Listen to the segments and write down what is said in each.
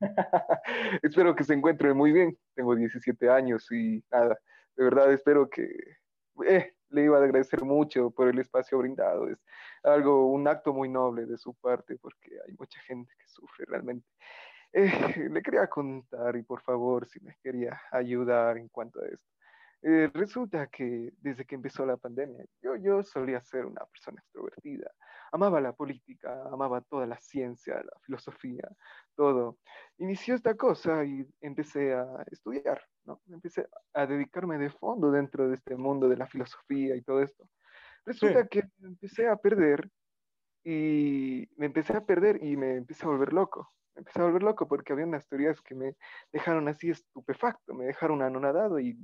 espero que se encuentren muy bien. Tengo 17 años y nada, de verdad espero que eh, le iba a agradecer mucho por el espacio brindado. Es algo, un acto muy noble de su parte porque hay mucha gente que sufre realmente. Eh, le quería contar y por favor si me quería ayudar en cuanto a esto. Eh, resulta que desde que empezó la pandemia, yo, yo solía ser una persona extrovertida. Amaba la política, amaba toda la ciencia, la filosofía, todo. Inició esta cosa y empecé a estudiar, ¿no? Empecé a dedicarme de fondo dentro de este mundo de la filosofía y todo esto. Resulta que me empecé a perder y me empecé a perder y me empecé a volver loco. Me empecé a volver loco porque había unas teorías que me dejaron así estupefacto, me dejaron anonadado y,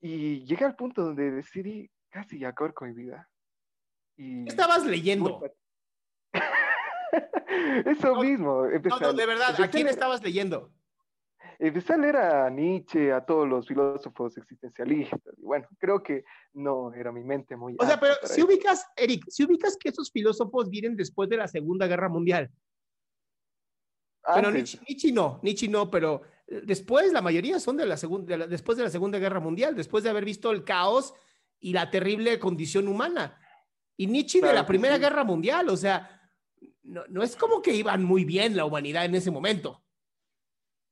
y llegué al punto donde decidí casi acabar con mi vida. Y ¿Qué estabas leyendo? Eso No, mismo. No, empecé no, a- de verdad, ¿a quién leer- estabas leyendo? Empecé a leer a Nietzsche, a todos los filósofos existencialistas. Y bueno, creo que no era mi mente muy. O sea, pero si eso. ubicas, Eric, si ubicas que esos filósofos vienen después de la Segunda Guerra Mundial. Bueno, Antes, Nietzsche, Nietzsche no, Nietzsche no, pero después la mayoría son de la segunda, de la- después de la Segunda Guerra Mundial, después de haber visto el caos y la terrible condición humana. Y Nietzsche de Claro la que Primera sí. Guerra Mundial, o sea, no, no es como que iban muy bien la humanidad en ese momento.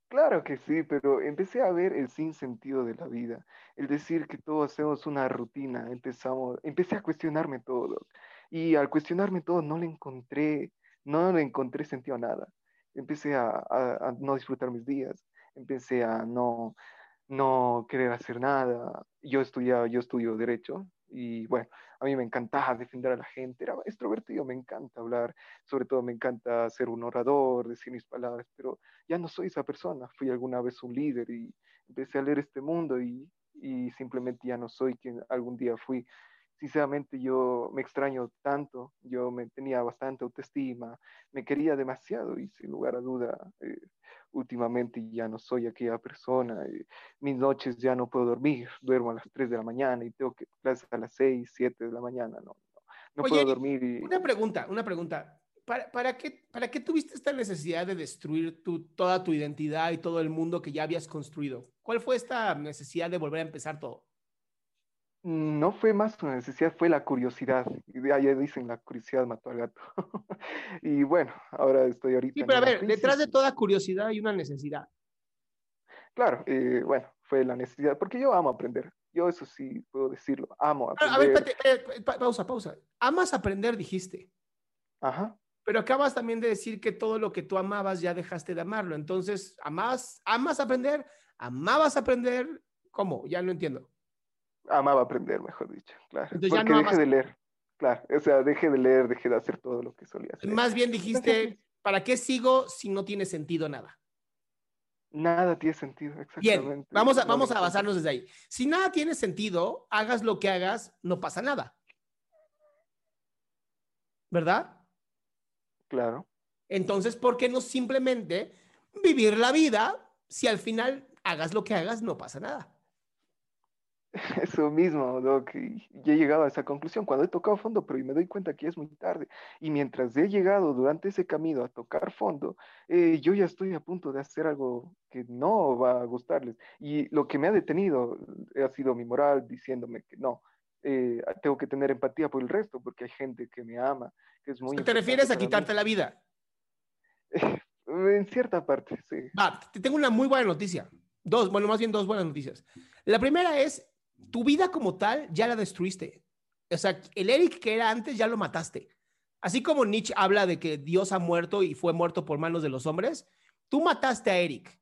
Claro que sí, pero empecé a ver el sinsentido de la vida, el decir que todos hacemos una rutina, empezamos, empecé a cuestionarme todo y al cuestionarme todo no le encontré, no le encontré sentido a nada. Empecé a, a- a no disfrutar mis días, empecé a no, no querer hacer nada. Yo estudiaba, yo estudio derecho y bueno, a mí me encantaba defender a la gente, era extrovertido, me encanta hablar, sobre todo me encanta ser un orador, decir mis palabras, pero ya no soy esa persona, fui alguna vez un líder y empecé a leer este mundo y, y simplemente ya no soy quien algún día fui. Sinceramente yo me extraño tanto, yo me tenía bastante autoestima, me quería demasiado y sin lugar a duda, eh, últimamente ya no soy aquella persona, eh, mis noches ya no puedo dormir, duermo a las 3 de la mañana y tengo que clases a las 6, 7 de la mañana, no, no, no Oye, puedo dormir y... Una pregunta, una pregunta. ¿Para, para, qué, ¿Para qué tuviste esta necesidad de destruir tu, toda tu identidad y todo el mundo que ya habías construido? ¿Cuál fue esta necesidad de volver a empezar todo? No fue más una necesidad, fue la curiosidad. Y de allá dicen la curiosidad mató al gato. y bueno, ahora estoy ahorita. Sí, pero a ver, detrás de toda curiosidad hay una necesidad. Claro, eh, bueno, fue la necesidad, porque yo amo aprender. Yo eso sí puedo decirlo, amo A a ver, aprender. espérate, pa- pausa, pausa. Amas aprender, dijiste. Ajá. Pero acabas también de decir que todo lo que tú amabas ya dejaste de amarlo. Entonces, ¿amas, amas aprender? ¿Amabas aprender? ¿Cómo? Ya no entiendo. Amaba aprender, mejor dicho, claro. Entonces porque no dejé de leer. Claro, o sea, dejé de leer, dejé de hacer todo lo que solía hacer. Más bien dijiste, ¿Para qué sigo si no tiene sentido nada? Nada tiene sentido, exactamente. Bien, vamos a, vamos a basarnos desde ahí. Si nada tiene sentido, hagas lo que hagas, no pasa nada. ¿Verdad? Claro. Entonces, ¿por qué no simplemente vivir la vida si al final hagas lo que hagas, no pasa nada? Eso mismo, Doc. Y he llegado a esa conclusión cuando he tocado fondo, pero me doy cuenta que es muy tarde. Y mientras he llegado durante ese camino a tocar fondo, eh, yo ya estoy a punto de hacer algo que no va a gustarles. Y lo que me ha detenido ha sido mi moral diciéndome que no, eh, tengo que tener empatía por el resto, porque hay gente que me ama, que es muy... ¿Te refieres a quitarte la vida? en cierta parte, sí. Va, te tengo una muy buena noticia. Dos, bueno, más bien dos buenas noticias. La primera es tu vida como tal ya la destruiste. O sea, el Eric que era antes ya lo mataste. Así como Nietzsche habla de que Dios ha muerto y fue muerto por manos de los hombres, tú mataste a Eric.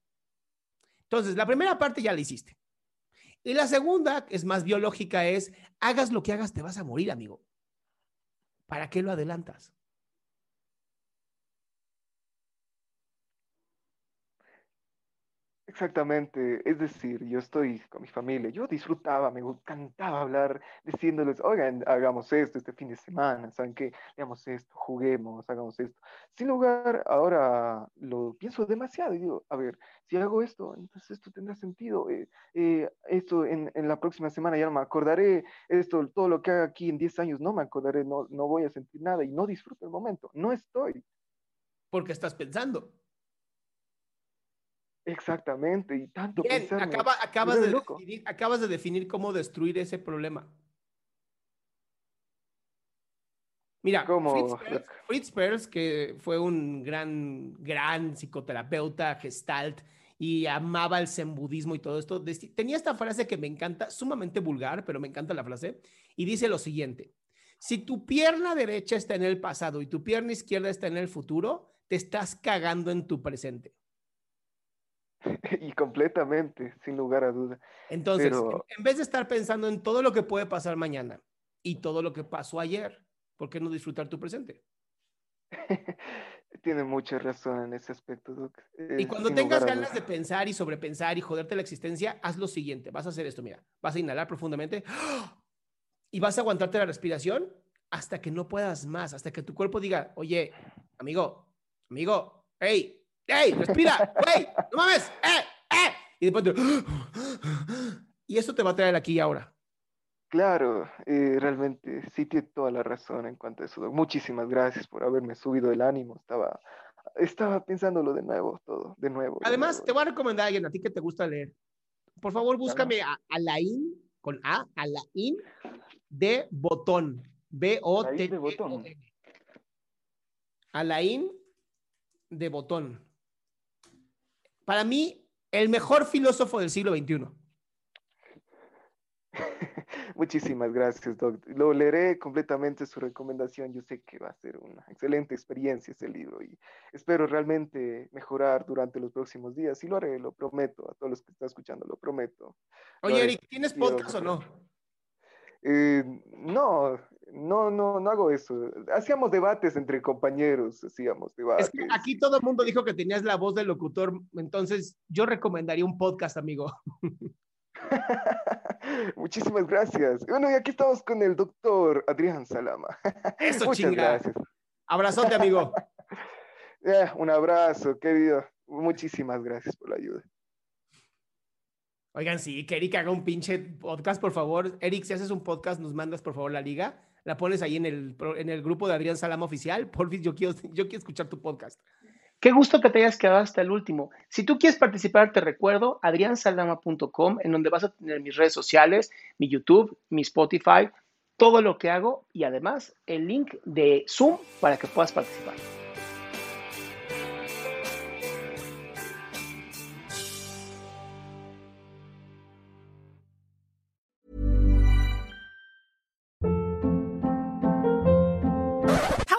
Entonces, la primera parte ya la hiciste. Y la segunda, es más biológica, es hagas lo que hagas, te vas a morir, amigo. ¿Para qué lo adelantas? Exactamente, es decir, yo estoy con mi familia, yo disfrutaba, me encantaba hablar, diciéndoles, oigan, hagamos esto este fin de semana, ¿saben qué? Hagamos esto, juguemos, hagamos esto. Sin lugar, ahora lo pienso demasiado y digo, a ver, si hago esto, entonces esto tendrá sentido, eh, eh, esto en, la próxima semana ya no me acordaré, esto, todo lo que haga aquí en 10 años no me acordaré, no, no voy a sentir nada y no disfruto el momento, no estoy. Porque estás pensando. Exactamente, y tanto Bien, acabas, de definir, acabas de definir cómo destruir ese problema. Mira, Fritz Perls, que fue un gran, gran psicoterapeuta, gestalt, y amaba el zen budismo y todo esto, tenía esta frase que me encanta, sumamente vulgar, pero me encanta la frase, y dice lo siguiente, si tu pierna derecha está en el pasado y tu pierna izquierda está en el futuro, te estás cagando en tu presente. y completamente, sin lugar a duda. Entonces, en vez de estar pensando en todo lo que puede pasar mañana y todo lo que pasó ayer, ¿por qué no disfrutar tu presente? Tiene mucha razón en ese aspecto, Doc. y cuando tengas ganas de pensar y sobrepensar y joderte la existencia, haz lo siguiente. Vas a hacer esto, mira. Vas a inhalar profundamente y vas a aguantarte la respiración hasta que no puedas más, hasta que tu cuerpo diga, oye, amigo, amigo, hey, ¡Ey! ¡Respira! ¡Ey! ¡No mames! ¡Eh! ¡Eh! Y después Y eso te va a traer aquí y ahora. Claro, eh, realmente sí tiene toda la razón en cuanto a eso. Muchísimas gracias por haberme subido el ánimo. Estaba, estaba pensándolo de nuevo, todo, de nuevo. Además, te voy a recomendar a alguien a ti que te gusta leer. Por favor, búscame a Alain, con A, Alain, de Botón. B-O-T. Alain de Botón para mí, el mejor filósofo del siglo XXI. Muchísimas gracias, Doc. Lo leeré completamente su recomendación. Yo sé que va a ser una excelente experiencia ese libro y espero realmente mejorar durante los próximos días y lo haré, lo prometo a todos los que están escuchando, lo prometo. Oye, Eric, ¿tienes podcast o no? Eh, no, no, no, no hago eso. Hacíamos debates entre compañeros, hacíamos debates. aquí todo el mundo dijo que tenías la voz del locutor, entonces yo recomendaría un podcast, amigo. Muchísimas gracias. Bueno, y aquí estamos con el doctor Adrián Salama. Eso, Muchas gracias. Abrazote, amigo. un abrazo, querido. Muchísimas gracias por la ayuda. Oigan, sí, que Eric haga un pinche podcast, por favor. Eric, si haces un podcast, nos mandas por favor la liga. La pones ahí en el, en el grupo de Adrián Salama Oficial. Porfis, yo quiero, yo quiero escuchar tu podcast. Qué gusto que te hayas quedado hasta el último. Si tú quieres participar, te recuerdo adriansalama.com, en donde vas a tener mis redes sociales, mi YouTube, mi Spotify, todo lo que hago y además el link de Zoom para que puedas participar.